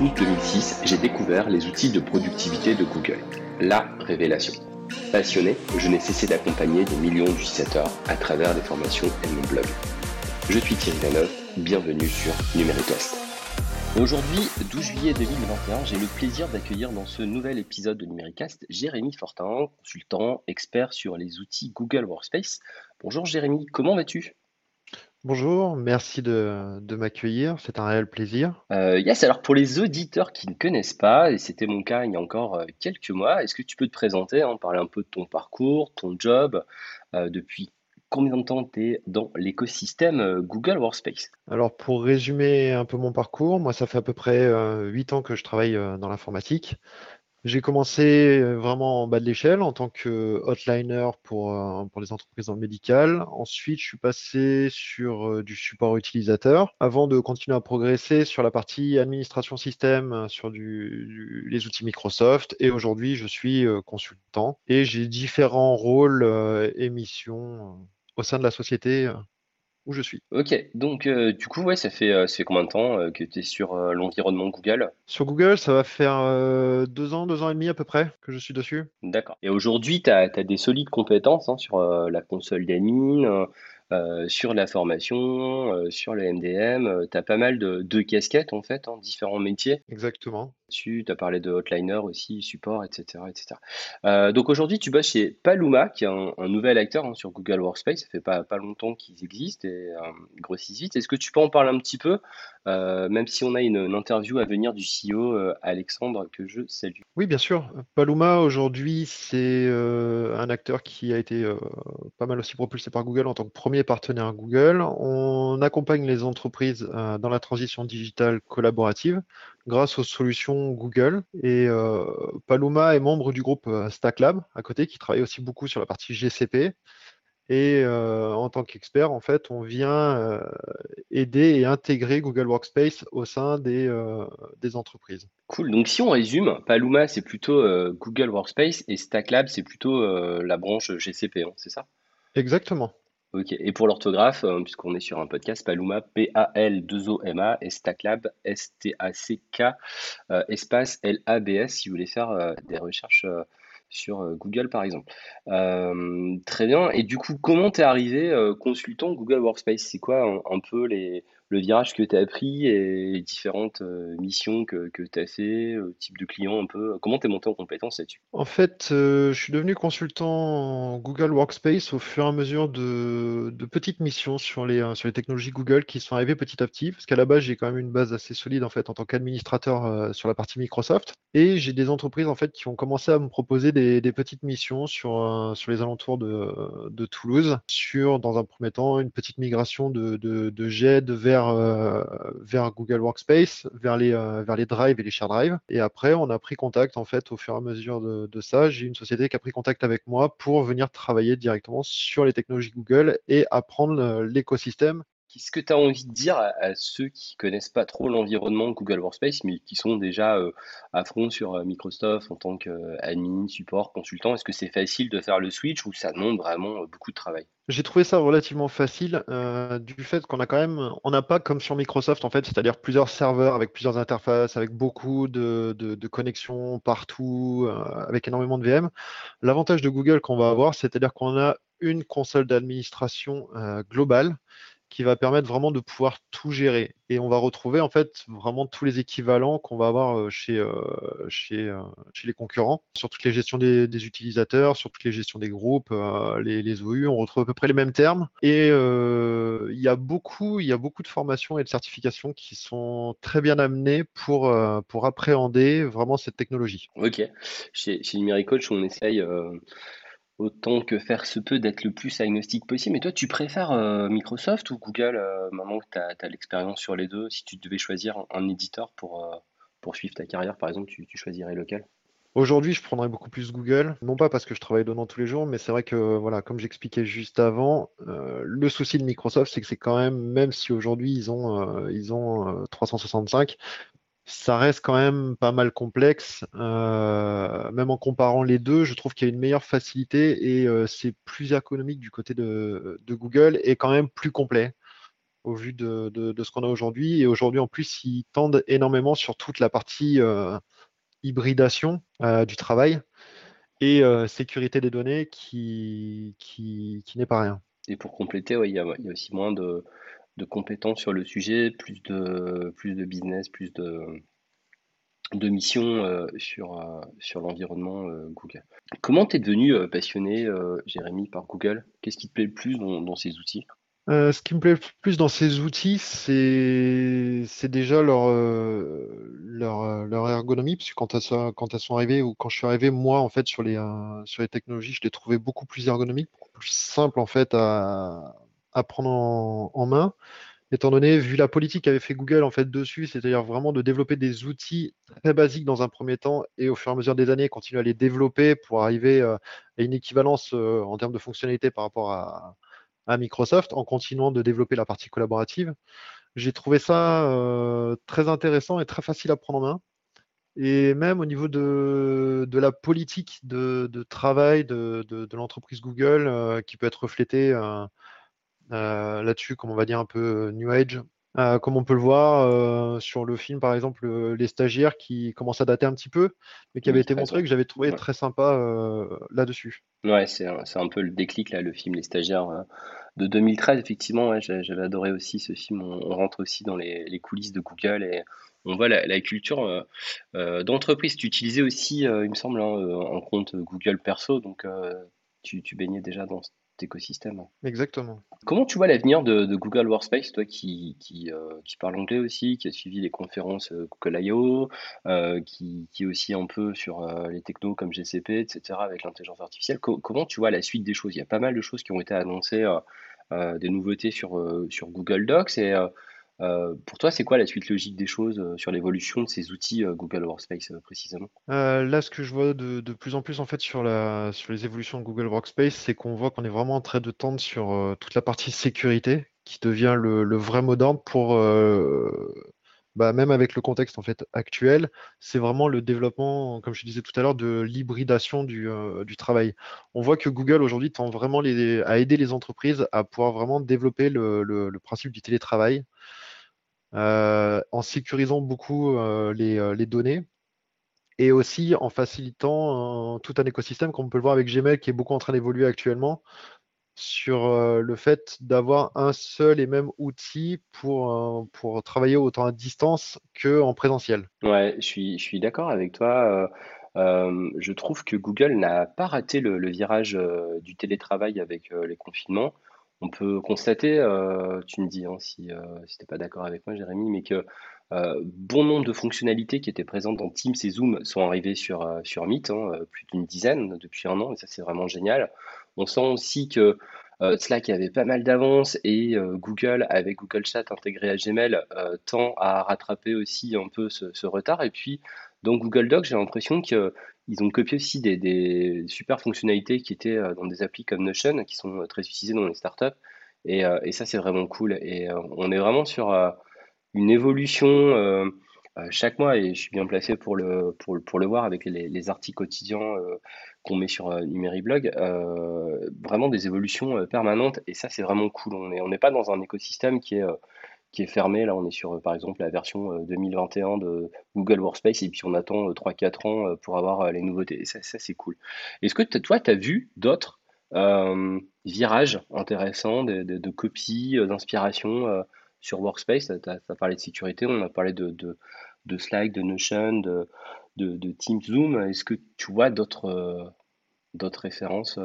août 2006, j'ai découvert les outils de productivité de Google. La révélation. Passionné, je n'ai cessé d'accompagner des millions d'utilisateurs à travers des formations et mon blog. Je suis Thierry Lanov, bienvenue sur Numéricast. Aujourd'hui, 12 juillet 2021, j'ai le plaisir d'accueillir dans ce nouvel épisode de Numéricast Jérémy Fortin, consultant, expert sur les outils Google Workspace. Bonjour Jérémy, comment vas-tu? Bonjour, merci de, m'accueillir, c'est un réel plaisir. Euh, yes, alors pour les auditeurs qui ne connaissent pas, et c'était mon cas il y a encore euh, quelques mois, est-ce que tu peux te présenter, hein, parler un peu de ton parcours, ton job, euh, depuis combien de temps tu es dans l'écosystème Google Workspace? Alors pour résumer un peu mon parcours, moi ça fait à peu près 8 ans que je travaille dans l'informatique. J'ai commencé euh, vraiment en bas de l'échelle en tant que hotliner pour, euh, pour les entreprises dans le médical. Ensuite, je suis passé sur euh, du support utilisateur avant de continuer à progresser sur la partie administration système, sur du, les outils Microsoft. Et aujourd'hui, je suis consultant et j'ai différents rôles et missions au sein de la société où je suis. Ok, donc euh, du coup, ouais, ça fait, euh, combien de temps euh, que tu es sur l'environnement Google? Sur Google, ça va faire deux ans, deux ans et demi à peu près que je suis dessus. D'accord. Et aujourd'hui, tu as, des solides compétences hein, sur la console d'admin, sur la formation, sur le MDM. tu as pas mal de, de casquettes en fait, en hein, différents métiers. Exactement. Tu as parlé de Hotliner aussi, support, etc. etc. Euh, donc aujourd'hui, tu bosses chez Paluma, qui est un, nouvel acteur hein, sur Google Workspace. Ça fait pas, longtemps qu'ils existent et euh, grossissent vite. Est-ce que tu peux en parler un petit peu, euh, même si on a une, interview à venir du CEO Alexandre, que je salue? Oui, bien sûr. Paluma, aujourd'hui, c'est un acteur qui a été pas mal aussi propulsé par Google en tant que premier partenaire Google. On accompagne les entreprises dans la transition digitale collaborative grâce aux solutions Google. Et euh, Paloma est membre du groupe euh, StackLab à côté, qui travaille aussi beaucoup sur la partie GCP. Et euh, en tant qu'expert, en fait, on vient aider et intégrer Google Workspace au sein des, des, entreprises. Cool. Donc, si on résume, Paloma, c'est plutôt Google Workspace et StackLab, c'est plutôt la branche GCP, hein, c'est ça? Exactement. Ok, et pour l'orthographe, euh, puisqu'on est sur un podcast, Paluma, P-A-L-2-O-M-A, et Stacklab, S-T-A-C-K, euh, espace L-A-B-S, si vous voulez faire euh, des recherches sur Google par exemple. très bien, et du coup, comment tu es arrivé consultant Google Workspace? C'est quoi un peu les, le virage que tu as pris et les différentes euh, missions que, que tu as fait, euh, type de client un peu. Comment tu es monté en compétence là-dessus? En fait, euh, je suis devenu consultant Google Workspace au fur et à mesure de, de petites missions sur les, sur les technologies Google qui sont arrivées petit à petit, parce qu'à la base, j'ai quand même une base assez solide en fait en tant qu'administrateur sur la partie Microsoft. Et j'ai des entreprises en fait qui ont commencé à me proposer des, des petites missions sur, sur les alentours de, de Toulouse, sur dans un premier temps une petite migration de, de, de GED vers euh, vers, Google Workspace, vers les, euh, drives et les share drives. Et après, on a pris contact, en fait, au fur et à mesure de, de ça. J'ai une société qui a pris contact avec moi pour venir travailler directement sur les technologies Google et apprendre euh, l'écosystème Qu'est-ce que tu as envie de dire à, ceux qui connaissent pas trop l'environnement Google Workspace, mais qui sont déjà euh, à fond sur euh, Microsoft en tant qu'admin, support, consultant? Est-ce que c'est facile de faire le switch ou ça demande vraiment euh, beaucoup de travail? J'ai trouvé ça relativement facile du fait qu'on a quand même, on n'a pas comme sur Microsoft en fait, c'est-à-dire plusieurs serveurs avec plusieurs interfaces, avec beaucoup de, de connexions partout, avec énormément de VM. L'avantage de Google qu'on va avoir, c'est-à-dire qu'on a une console d'administration globale qui va permettre vraiment de pouvoir tout gérer. Et on va retrouver en fait vraiment tous les équivalents qu'on va avoir euh, chez, euh, chez, euh, chez les concurrents, sur toutes les gestions des, utilisateurs, sur toutes les gestions des groupes, les, les, OU, on retrouve à peu près les mêmes termes. Et il y a beaucoup, il y a beaucoup de formations et de certifications qui sont très bien amenées pour, pour appréhender vraiment cette technologie. Ok. Chez, chez Coach, on essaye autant que faire se peut d'être le plus agnostique possible. Mais toi, tu préfères euh, Microsoft ou Google, euh, maintenant que tu as, l'expérience sur les deux Si tu devais choisir un, éditeur pour euh, poursuivre ta carrière, par exemple, tu, choisirais lequel? Aujourd'hui, je prendrais beaucoup plus Google, non pas parce que je travaille dedans tous les jours, mais c'est vrai que, voilà, comme j'expliquais juste avant, le souci de Microsoft, c'est que c'est quand même, même si aujourd'hui ils ont 365, ça reste quand même pas mal complexe. Euh, même en comparant les deux, je trouve qu'il y a une meilleure facilité et euh, c'est plus économique du côté de, Google et quand même plus complet. au vu de, ce qu'on a aujourd'hui. Et aujourd'hui, en plus, ils tendent énormément sur toute la partie hybridation du travail et sécurité des données qui, n'est pas rien. Et pour compléter, il y, a, aussi moins de, compétences sur le sujet, plus de, plus de business, plus de, de missions sur, sur l'environnement Google. Comment tu es devenu passionné, Jérémy, par Google? Qu'est-ce qui te plaît le plus dans ces outils? Euh, ce qui me plaît le plus dans ces outils, c'est déjà leur, euh, leur, euh, leur ergonomie, parce que quand elles quand elles sont arrivées, ou quand je suis arrivé, moi, en fait, sur les, sur les technologies, je les trouvais beaucoup plus ergonomiques, beaucoup plus simples, en fait, à, à prendre en, main. Étant donné, vu la politique qu'avait fait Google, en fait, dessus, c'est-à-dire vraiment de développer des outils très basiques dans un premier temps, et au fur et à mesure des années, continuer à les développer pour arriver à une équivalence en termes de fonctionnalité par rapport à Microsoft en continuant de développer la partie collaborative. J'ai trouvé ça euh, très intéressant et très facile à prendre en main. Et même au niveau de, la politique de, travail de, l'entreprise Google, euh, qui peut être reflétée euh, là-dessus, comme on va dire un peu New Age, euh, comme on peut le voir euh, sur le film, par exemple, Les Stagiaires, qui commence à dater un petit peu, mais qui avait été montré, que j'avais trouvé très sympa euh, là-dessus. Ouais, c'est un, peu le déclic, là, le film Les Stagiaires de 2013. Effectivement, j'avais adoré aussi ce film. On, rentre aussi dans les, coulisses de Google et on voit la, culture d'entreprise. Tu utilisais aussi, il me semble, hein, en compte Google Perso, donc tu, tu, baignais déjà dans, écosystème. Exactement. Comment tu vois l'avenir de, Google Workspace, toi qui, qui, euh, qui parle anglais aussi, qui a suivi les conférences euh, Google I.O., euh, qui, qui est aussi un peu sur les technos comme GCP, etc., avec l'intelligence artificielle. comment tu vois la suite des choses? Il y a pas mal de choses qui ont été annoncées, des nouveautés sur, sur Google Docs, et euh, pour toi, c'est quoi la suite logique des choses euh, sur l'évolution de ces outils euh, Google Workspace précisément? là, ce que je vois de, plus en plus en fait sur la, sur les évolutions de Google Workspace, c'est qu'on voit qu'on est vraiment en train de tendre sur toute la partie sécurité, qui devient le, vrai mot d'ordre pour, bah, même avec le contexte en fait actuel, c'est vraiment le développement, comme je disais tout à l'heure, de l'hybridation du, travail. On voit que Google aujourd'hui tend vraiment à aider les entreprises à pouvoir vraiment développer le principe du télétravail. Euh, en sécurisant beaucoup euh, euh, les, données et aussi en facilitant tout un écosystème, comme on peut le voir avec Gmail, qui est beaucoup en train d'évoluer actuellement, sur le fait d'avoir un seul et même outil pour, pour travailler autant à distance qu'en présentiel. Ouais, je suis, d'accord avec toi. je trouve que Google n'a pas raté le virage du télétravail avec les confinements on peut constater, euh, tu me dis hein, si, euh, tu n'es pas d'accord avec moi, Jérémy, mais que euh, bon nombre de fonctionnalités qui étaient présentes dans Teams et Zoom sont arrivées sur, sur Meet, hein, plus d'une dizaine depuis un an, et ça c'est vraiment génial. On sent aussi que Slack avait pas mal d'avance et Google, avec Google Chat intégré à Gmail, tend à rattraper aussi un peu ce, ce retard. Et puis, dans Google Docs, j'ai l'impression que ils ont copié aussi des, super fonctionnalités qui étaient euh, dans des applis comme Notion, qui sont euh, très utilisées dans les startups. Et, euh, ça, c'est vraiment cool. Et on est vraiment sur une évolution chaque mois, et je suis bien placé pour le, pour, le voir avec les, articles quotidiens qu'on met sur Numériblog. vraiment des évolutions permanentes, et ça, c'est vraiment cool. On n'est pas dans un écosystème qui est qui est fermé. Là, on est sur, par exemple, la version 2021 euh, de Google Workspace et puis on attend 3-4 euh, ans euh, pour avoir les nouveautés. ça, c'est cool. Est-ce que toi, tu as vu d'autres virages intéressants, de, copies, d'inspiration sur Workspace? Tu as, parlé de sécurité, on a parlé de, de, Slack, de Notion, de, de, Teams Zoom. Est-ce que tu vois d'autres d'autres références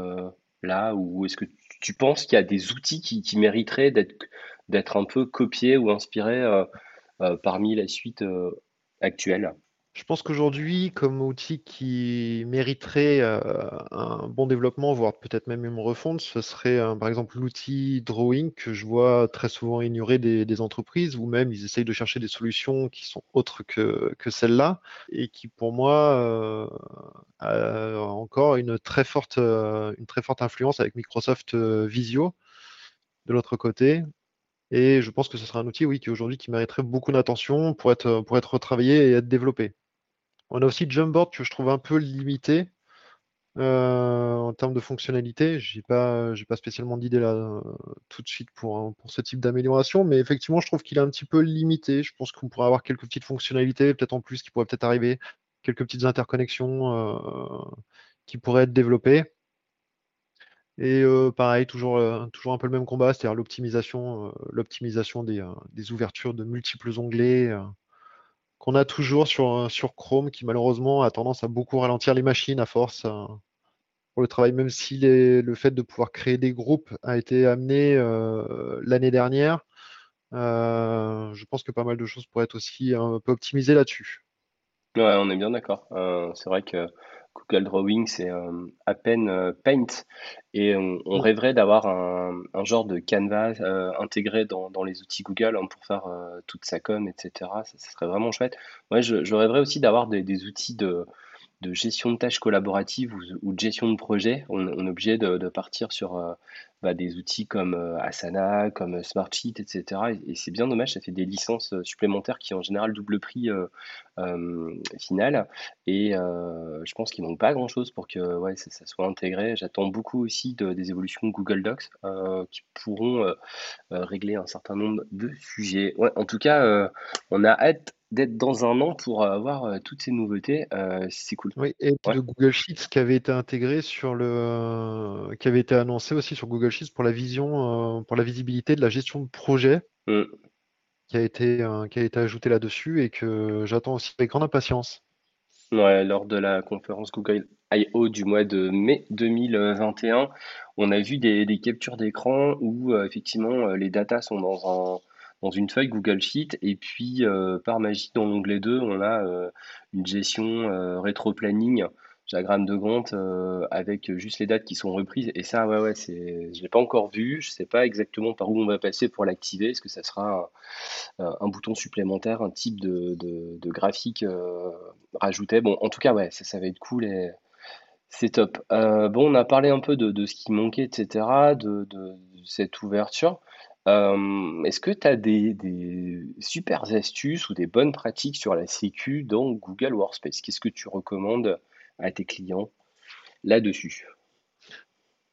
ou est-ce que tu penses qu'il y a des outils qui, mériteraient d'être un peu copié ou inspiré euh, euh, parmi la suite euh, actuelle? Je pense qu'aujourd'hui, comme outil qui mériterait un bon développement, voire peut-être même une refonte, ce serait par exemple l'outil Drawing que je vois très souvent ignoré des, entreprises, ou même ils essayent de chercher des solutions qui sont autres que, que celles-là, et qui pour moi a encore une très forte, une très forte influence avec Microsoft Visio de l'autre côté, et je pense que ce sera un outil, oui, qui aujourd'hui qui mériterait beaucoup d'attention pour être, pour être retravaillé et être développé. On a aussi Jumpboard que je trouve un peu limité en termes de fonctionnalité, j'ai pas, j'ai pas spécialement d'idée là tout de suite pour, pour ce type d'amélioration, mais effectivement, je trouve qu'il est un petit peu limité. Je pense qu'on pourrait avoir quelques petites fonctionnalités, peut-être en plus, qui pourraient peut-être arriver, quelques petites interconnexions qui pourraient être développées. Et pareil, toujours, un peu le même combat, c'est-à-dire l'optimisation, des, ouvertures de multiples onglets qu'on a toujours sur, Chrome, qui malheureusement a tendance à beaucoup ralentir les machines à force pour le travail, même si le fait de pouvoir créer des groupes a été amené l'année dernière. je pense que pas mal de choses pourraient être aussi un peu optimisées là-dessus. Ouais, on est bien d'accord. c'est vrai que Google Drawing, c'est à peine Paint. Et on, mm. rêverait d'avoir un, genre de canvas intégré dans, les outils Google hein, pour faire toute sa com, etc. Ça, serait vraiment chouette. Moi, je, rêverais aussi d'avoir des, outils de, gestion de tâches collaboratives ou, de gestion de projet. On, est obligé de, partir sur bah, des outils comme euh, Asana, comme Smartsheet, etc. Et, c'est bien dommage, ça fait des licences euh, supplémentaires qui en général double prix euh, final. Et je pense qu'ils manquent pas grand-chose pour que ouais, ça, soit intégré. J'attends beaucoup aussi des évolutions de Google Docs qui pourront régler un certain nombre de sujets. En tout cas, on a hâte d'être dans un an pour avoir euh, toutes ces nouveautés, euh, c'est cool. Oui, et le Google Sheets qui avait été intégré sur le, qui avait été annoncé aussi sur Google Sheets pour la vision, euh, pour la visibilité de la gestion de projet, mm. qui a été, qui a été ajouté là-dessus et que j'attends aussi avec grande impatience. Ouais, lors de la conférence Google I.O. du mois de mai 2021, on a vu des, des captures d'écran où effectivement les datas sont dans un dans une feuille Google Sheet et puis euh, par magie dans l'onglet 2 on a euh, une gestion euh, rétro-planning diagramme de Gantt avec juste les dates qui sont reprises. Et ça ouais ouais c'est je l'ai pas encore vu je sais pas exactement par où on va passer pour l'activer. Est-ce que ça sera un, bouton supplémentaire un type de, de, graphique rajouté? Bon en tout cas ouais ça, ça va être cool et c'est top. Bon on a parlé un peu de, de ce qui manquait etc de, de cette ouverture euh, est-ce que tu as des, super astuces ou des bonnes pratiques sur la sécu dans Google Workspace? Qu'est-ce que tu recommandes à tes clients là-dessus?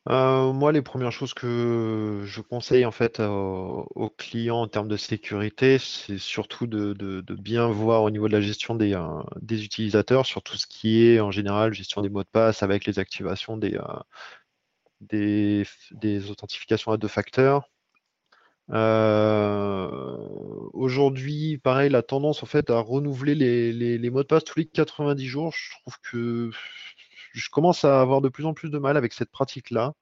Euh, moi, les premières choses que je conseille en fait aux, clients en termes de sécurité, c'est surtout de, bien voir au niveau de la gestion des, euh, utilisateurs sur tout ce qui est en général gestion des mots de passe avec les activations des authentifications à deux facteurs. Euh, aujourd'hui, pareil, la tendance en fait à renouveler les, mots de passe tous les 90 jours, je trouve que je commence à avoir de plus en plus de mal avec cette pratique-là.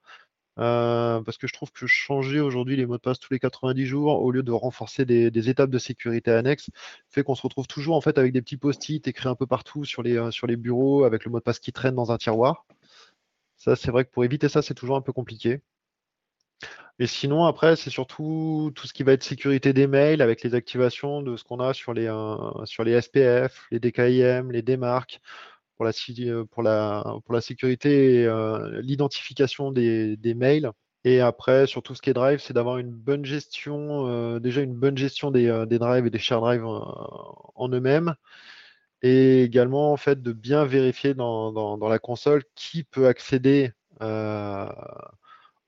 Euh, parce que je trouve que changer aujourd'hui les mots de passe tous les 90 jours au lieu de renforcer des, étapes de sécurité annexes fait qu'on se retrouve toujours en fait avec des petits post-it écrits un peu partout sur les, euh, sur les bureaux avec le mot de passe qui traîne dans un tiroir. Ça, c'est vrai que pour éviter ça, c'est toujours un peu compliqué. Et sinon, après, c'est surtout tout ce qui va être sécurité des mails avec les activations de ce qu'on a sur les, euh, sur les SPF, les DKIM, les démarques pour la, euh, pour la, pour la sécurité et euh, l'identification des, mails. Et après, sur tout ce qui est drive, c'est d'avoir une bonne gestion, déjà une bonne gestion des, drives et des share drives en, eux-mêmes. Et également, en fait, de bien vérifier dans, la console qui peut accéder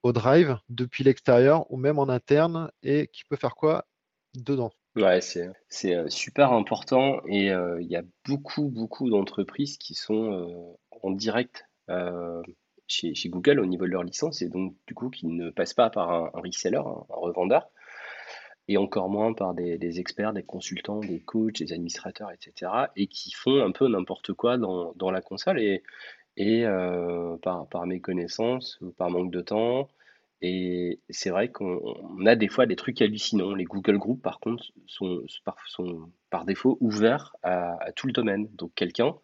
au drive depuis l'extérieur ou même en interne et qui peut faire quoi dedans? Ouais, c'est, euh, super important et euh, il y a beaucoup, beaucoup d'entreprises qui sont euh, en direct chez, Google au niveau de leur licence et donc du coup qui ne passent pas par un, reseller, un, revendeur et encore moins par des, experts, des consultants, des coachs, des administrateurs, etc. et qui font un peu n'importe quoi dans, dans la console et, et euh, par, par méconnaissance ou par manque de temps. Et c'est vrai qu'on a des fois des trucs hallucinants. Les Google Groups, par contre, sont, sont par défaut ouverts à, tout le domaine. Donc quelqu'un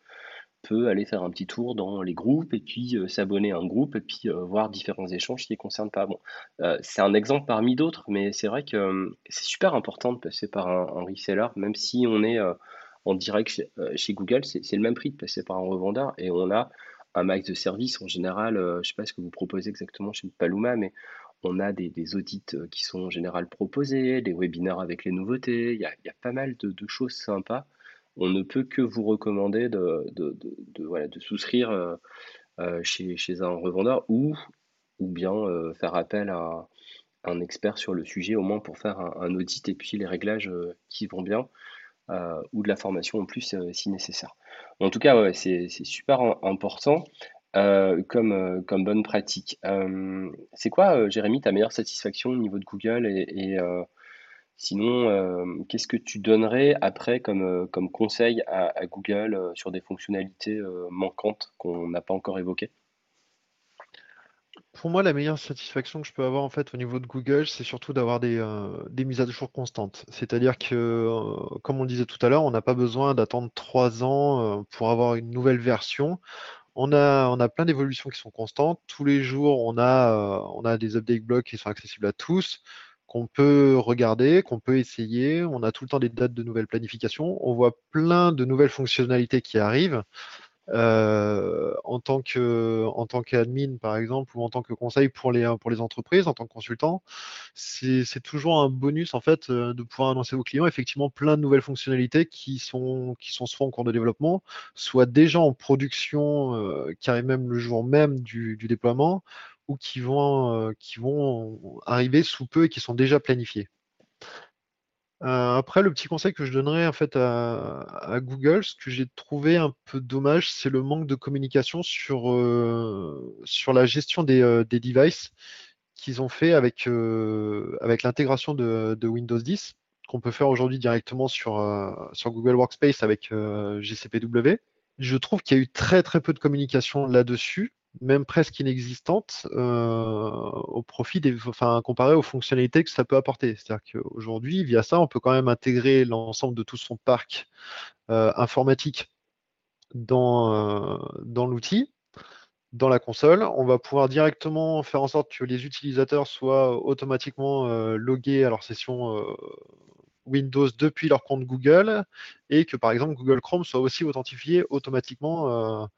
peut aller faire un petit tour dans les groupes et puis euh, s'abonner à un groupe et puis euh, voir différents échanges qui ne concernent pas. Bon, c'est un exemple parmi d'autres, mais c'est vrai que c'est super important de passer par un, un reseller, même si on est en direct chez, chez Google, c'est le même prix de passer par un revendeur et on a un max de services. En général, euh, je ne sais pas ce que vous proposez exactement chez Paluma, mais on a des, audits euh, qui sont en général proposés, des webinaires avec les nouveautés. Il y a, pas mal de, choses sympas. On ne peut que vous recommander de, de, souscrire euh, chez, chez un revendeur ou, ou bien faire appel à un expert sur le sujet, au moins pour faire un, audit et puis les réglages qui vont bien, ou de la formation en plus si nécessaire. En tout cas, c'est super important. comme, comme bonne pratique. c'est quoi, Jérémy, ta meilleure satisfaction au niveau de Google et, Sinon, qu'est-ce que tu donnerais après comme conseil à, Google sur des fonctionnalités manquantes qu'on n'a pas encore évoquées? Pour moi, la meilleure satisfaction que je peux avoir en fait au niveau de Google, c'est surtout d'avoir des, des mises à jour constantes. C'est-à-dire que, comme on le disait tout à l'heure, on n'a pas besoin d'attendre trois ans pour avoir une nouvelle version. On a, on a plein d'évolutions qui sont constantes. Tous les jours, on a, on a des update blogs qui sont accessibles à tous qu'on peut regarder, qu'on peut essayer. On a tout le temps des dates de nouvelles planifications. On voit plein de nouvelles fonctionnalités qui arrivent. Euh, en tant que en tant qu'admin par exemple ou en tant que conseil pour les pour les entreprises en tant que consultant c'est toujours un bonus en fait euh, de pouvoir annoncer aux clients effectivement plein de nouvelles fonctionnalités qui sont qui sont soit en cours de développement soit déjà en production euh, qui arrivent même le jour même du, déploiement ou qui vont, euh, qui vont arriver sous peu et qui sont déjà planifiés. Euh, après, le petit conseil que je donnerais en fait à, Google, ce que j'ai trouvé un peu dommage, c'est le manque de communication sur, euh, sur la gestion des, des devices qu'ils ont fait avec, avec l'intégration de, de, Windows 10, qu'on peut faire aujourd'hui directement sur, sur Google Workspace avec GCPW. Je trouve qu'il y a eu très très peu de communication là-dessus même presque inexistante euh, au profit des, enfin, comparé aux fonctionnalités que ça peut apporter. C'est-à-dire qu'aujourd'hui, via ça, on peut quand même intégrer l'ensemble de tout son parc euh, informatique dans, euh, dans l'outil, dans la console. On va pouvoir directement faire en sorte que les utilisateurs soient automatiquement logués à leur session Windows depuis leur compte Google et que par exemple Google Chrome soit aussi authentifié automatiquement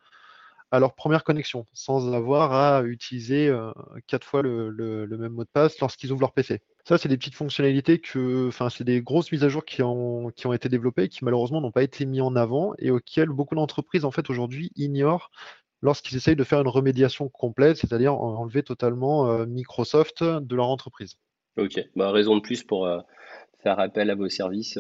à leur première connexion, sans avoir à utiliser euh, quatre fois le, même mot de passe lorsqu'ils ouvrent leur PC. Ça, c'est des petites fonctionnalités que, enfin, c'est des grosses mises à jour qui ont, qui ont été développées qui malheureusement n'ont pas été mis en avant et auxquelles beaucoup d'entreprises en fait aujourd'hui ignorent lorsqu'ils essayent de faire une remédiation complète, c'est-à-dire enlever totalement euh, Microsoft de leur entreprise. Ok, bah, raison de plus pour euh, faire appel à vos services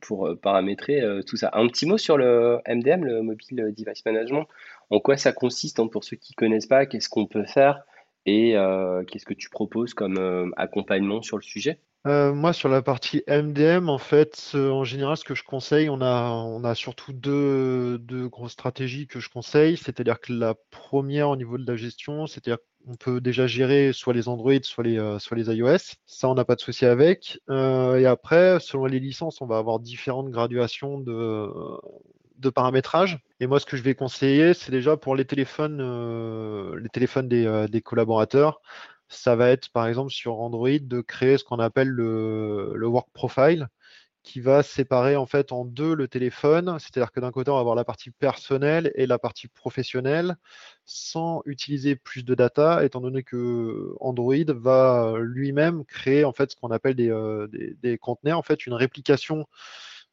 pour paramétrer tout ça. Un petit mot sur le MDM, le Mobile Device Management en quoi ça consiste hein, pour ceux qui ne connaissent pas, qu'est-ce qu'on peut faire et euh, qu'est-ce que tu proposes comme euh, accompagnement sur le sujet? Euh, moi, sur la partie MDM, en fait, en général, ce que je conseille, on a, surtout deux, deux grosses stratégies que je conseille. C'est-à-dire que la première, au niveau de la gestion, c'est-à-dire qu'on peut déjà gérer soit les Android, soit les, soit les iOS. Ça, on n'a pas de souci avec. et après, selon les licences, on va avoir différentes graduations de, de paramétrage. Et moi, ce que je vais conseiller, c'est déjà pour les téléphones, euh, les téléphones euh, des, collaborateurs, ça va être par exemple sur Android de créer ce qu'on appelle le, work profile qui va séparer en fait en deux le téléphone, c'est-à-dire que d'un côté on va avoir la partie personnelle et la partie professionnelle sans utiliser plus de data, étant donné que Android va lui-même créer en fait ce qu'on appelle des, euh, des, des conteneurs, en fait une réplication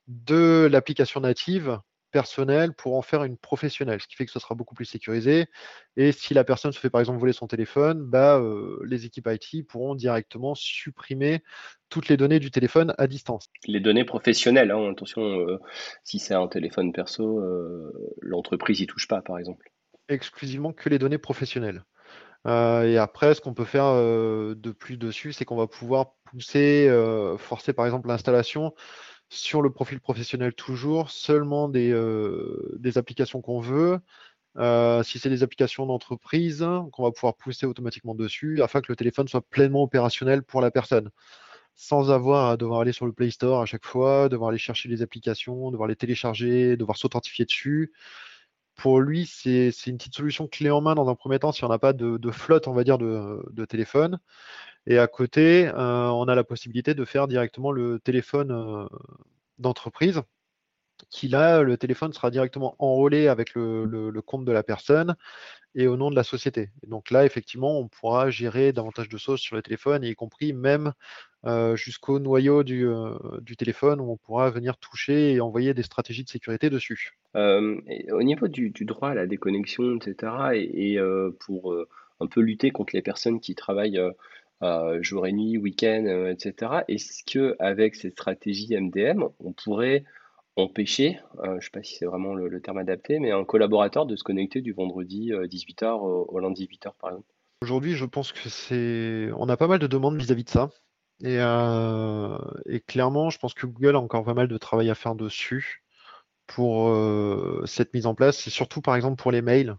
de l'application native personnel pour en faire une professionnelle, ce qui fait que ce sera beaucoup plus sécurisé. Et si la personne se fait par exemple voler son téléphone, bah, euh, les équipes IT pourront directement supprimer toutes les données du téléphone à distance. Les données professionnelles, hein, attention, euh, si c'est un téléphone perso, euh, l'entreprise y touche pas par exemple. Exclusivement que les données professionnelles. et après, ce qu'on peut faire de plus dessus, c'est qu'on va pouvoir pousser, forcer par exemple l'installation sur le profil professionnel toujours, seulement des, euh, applications qu'on veut. Euh, si c'est des applications d'entreprise, qu'on va pouvoir pousser automatiquement dessus afin que le téléphone soit pleinement opérationnel pour la personne, sans avoir à devoir aller sur le Play Store à chaque fois, devoir aller chercher les applications, devoir les télécharger, devoir s'authentifier dessus. Pour lui, c'est une petite solution clé en main dans un premier temps si on n'a pas de, flotte, on va dire, de, de téléphone. Et à côté, euh, on a la possibilité de faire directement le téléphone euh, d'entreprise qui là, le téléphone sera directement enrôlé avec le, compte de la personne et au nom de la société. donc là, effectivement, on pourra gérer davantage de choses sur le téléphone, y compris même euh, jusqu'au noyau du, téléphone où on pourra venir toucher et envoyer des stratégies de sécurité dessus. Au niveau du, droit à la déconnexion, etc., et, pour un peu lutter contre les personnes qui travaillent jour et nuit, week-end, etc., est-ce qu'avec cette stratégie MDM, on pourrait empêcher, je ne sais pas si c'est vraiment le, terme adapté, mais un collaborateur de se connecter du vendredi 18h au, lundi 8h, par exemple? Aujourd'hui, je pense que c'est. On a pas mal de demandes vis-à-vis de ça. Euh, et, clairement, je pense que Google a encore pas mal de travail à faire dessus pour euh, cette mise en place. C'est surtout, par exemple, pour les mails.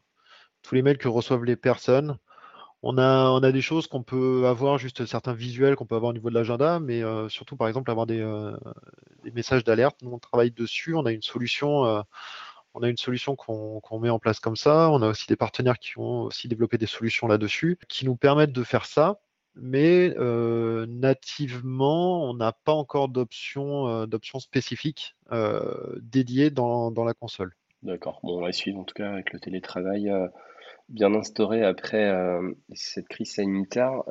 Tous les mails que reçoivent les personnes. On a, des choses qu'on peut avoir, juste certains visuels qu'on peut avoir au niveau de l'agenda, mais euh, surtout, par exemple, avoir des, messages d'alerte. Nous, on travaille dessus. On a une solution solution qu'on met en place comme ça. On a aussi des partenaires qui ont aussi développé des solutions là-dessus qui nous permettent de faire ça mais euh, nativement, on n'a pas encore d'option euh, spécifique euh, dédiée dans, la console. D'accord. Bon, on va suivre en tout cas avec le télétravail bien instauré après cette crise sanitaire.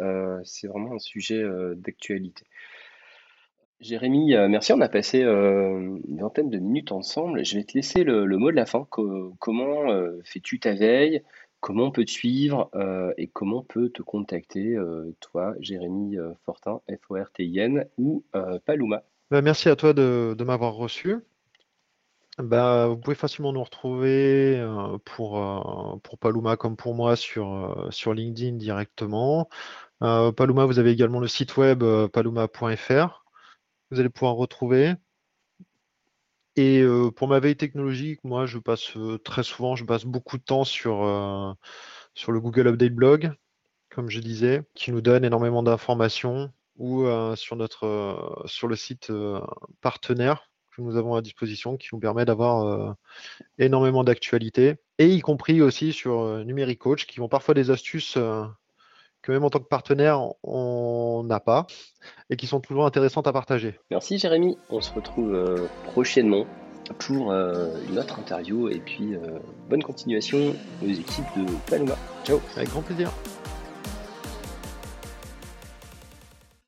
c'est vraiment un sujet d'actualité. Jérémy, merci. On a passé une vingtaine de minutes ensemble. Je vais te laisser le, mot de la fin. comment fais-tu ta veille? Comment on peut te suivre euh, et comment on peut te contacter, euh, toi, Jérémy euh, Fortin, F-O-R-T-I-N, ou Paluma bah, Merci à toi de, m'avoir reçu. Bah, vous pouvez facilement nous retrouver pour, pour Paluma comme pour moi sur, sur LinkedIn directement. Paluma, vous avez également le site web paluma.fr. Vous allez pouvoir retrouver. Et pour ma veille technologique, moi, je passe très souvent, je passe beaucoup de temps sur, sur le Google Update Blog, comme je disais, qui nous donne énormément d'informations, ou sur, notre, sur le site partenaire que nous avons à disposition, qui nous permet d'avoir énormément d'actualités, et y compris aussi sur Numérique Coach, qui ont parfois des astuces que même en tant que partenaire, on n'a pas et qui sont toujours intéressantes à partager. Merci Jérémy, on se retrouve euh, prochainement pour euh, une autre interview et puis euh, bonne continuation aux équipes de Paloma. Ciao Avec grand plaisir.